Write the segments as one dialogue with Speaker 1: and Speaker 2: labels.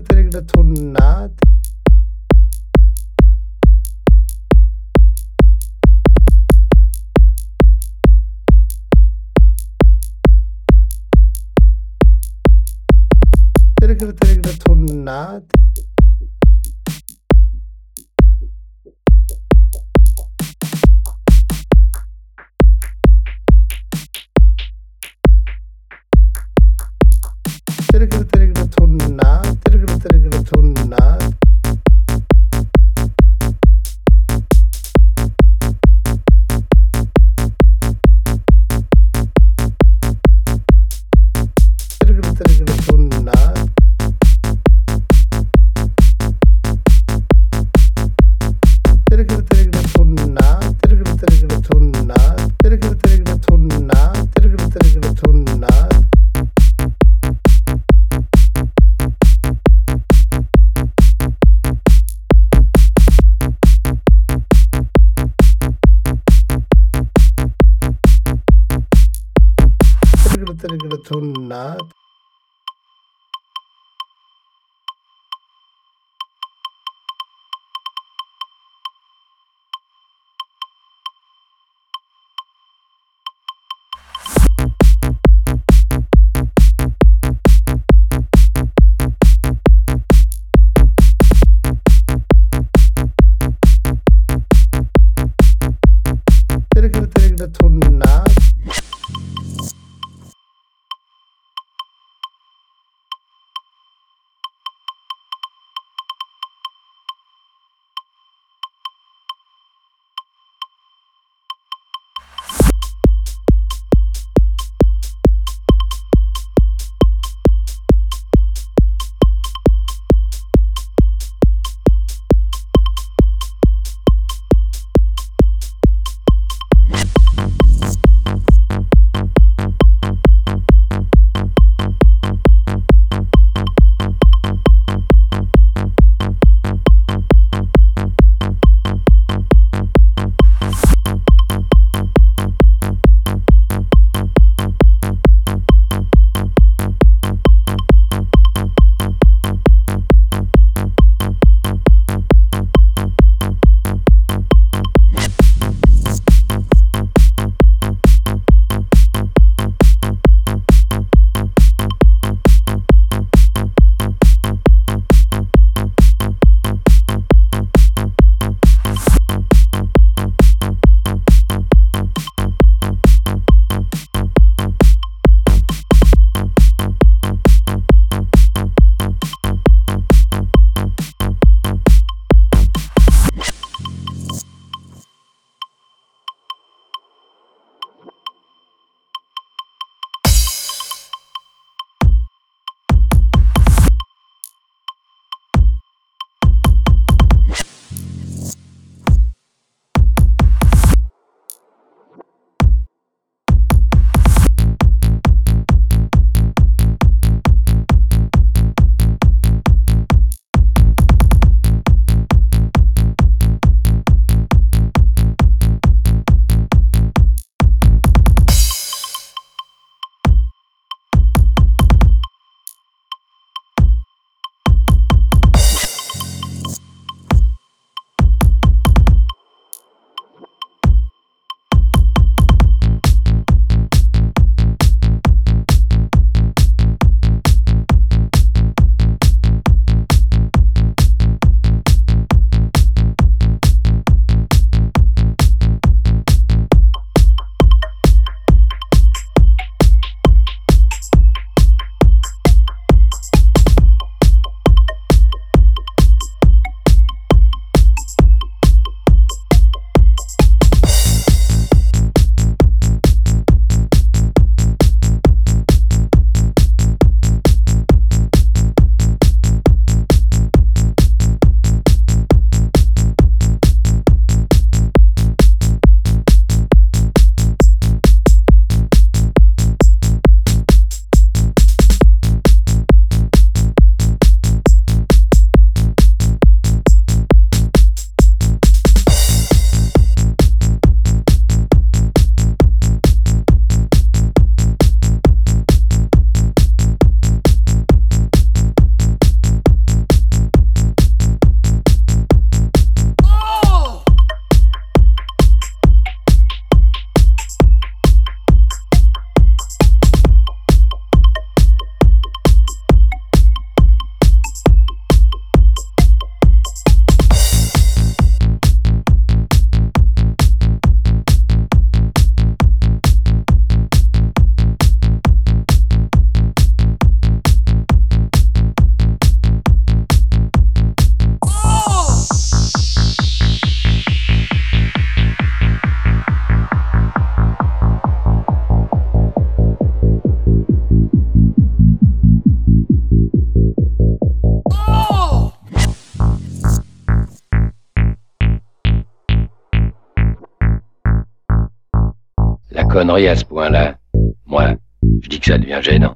Speaker 1: 들기도 존나 들기도 들기도
Speaker 2: 존나 à ce point-là, moi, je dis que ça devient gênant.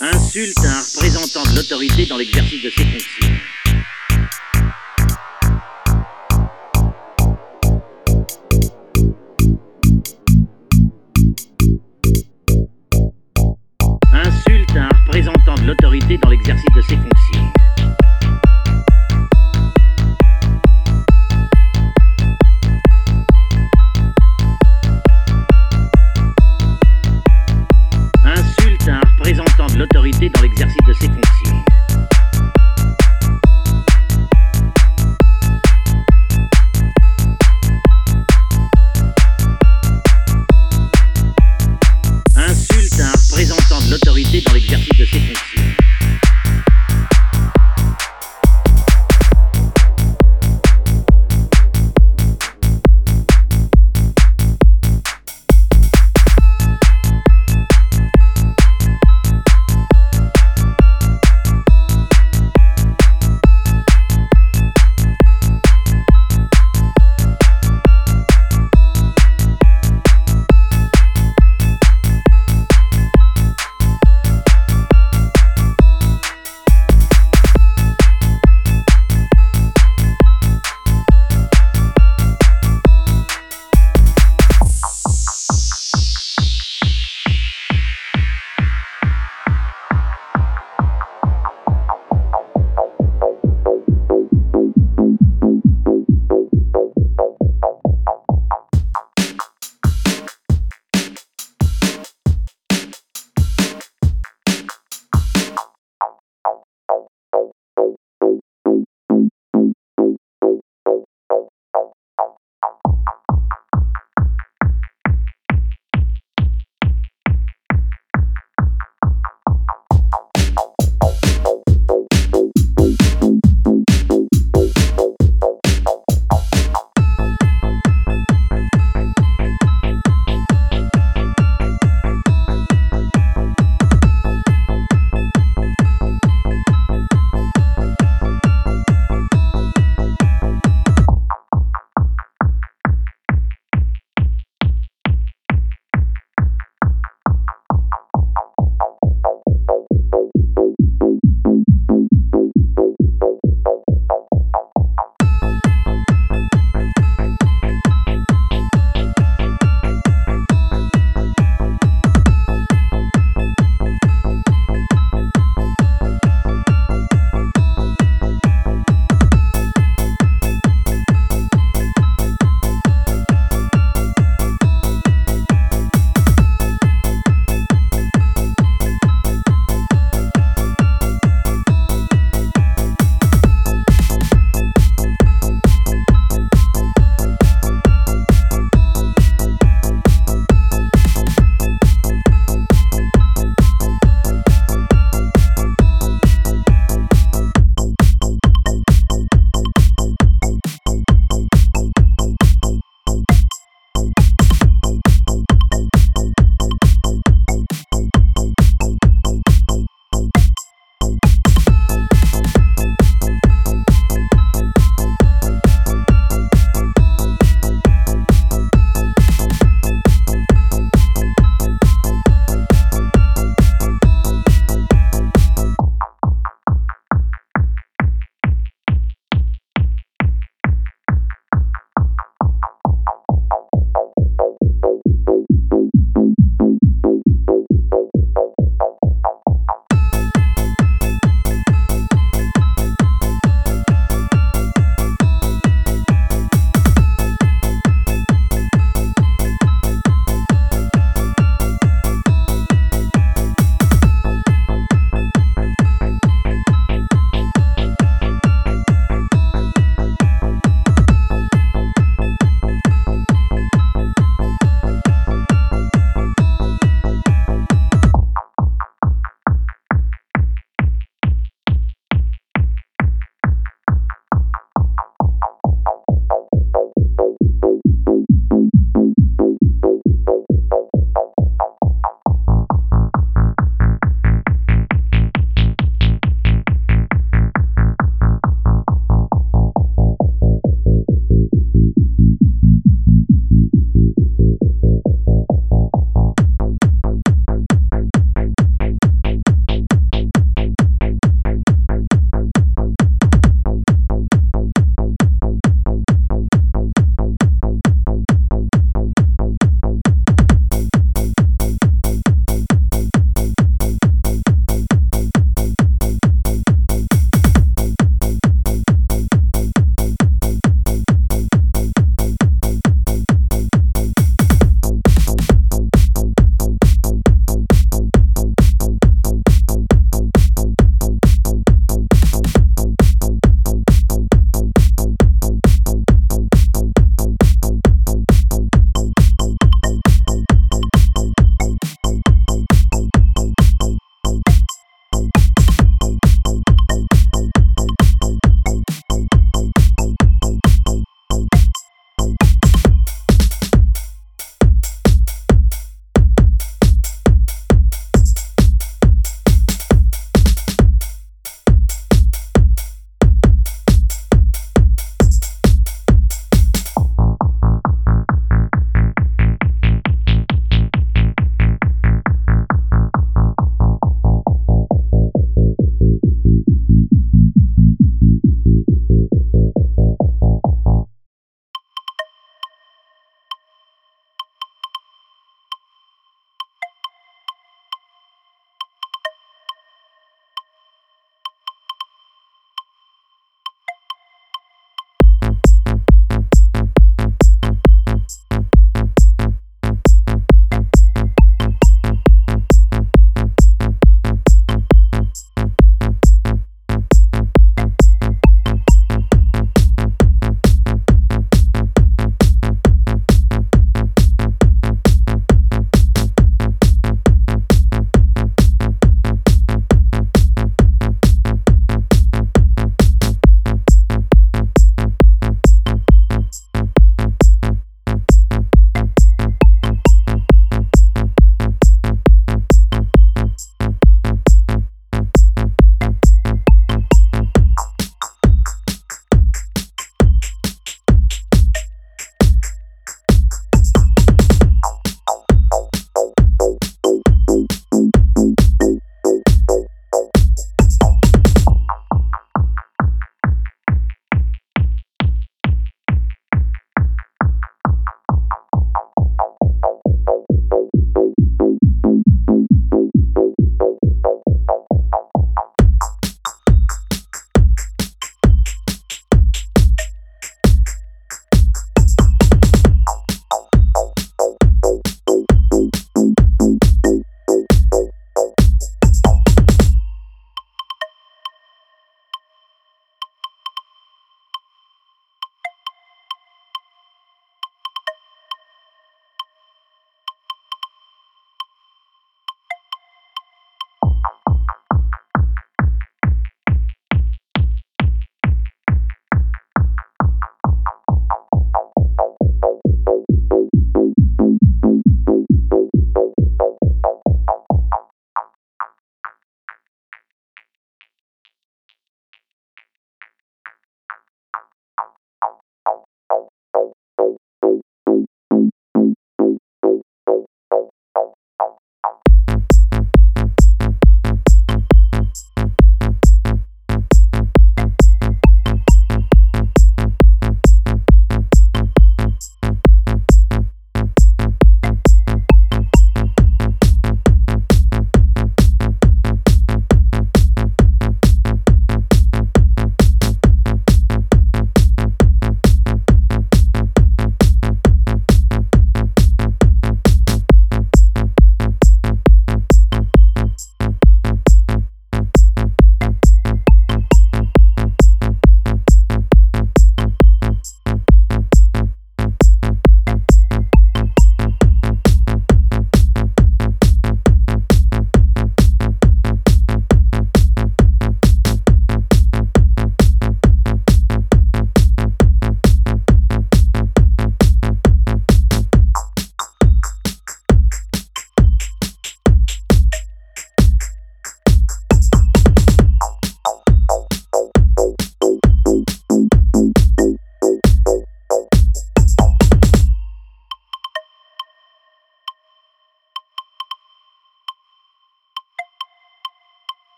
Speaker 3: insulte un représentant de l'autorité dans l'exercice de ses fonctions.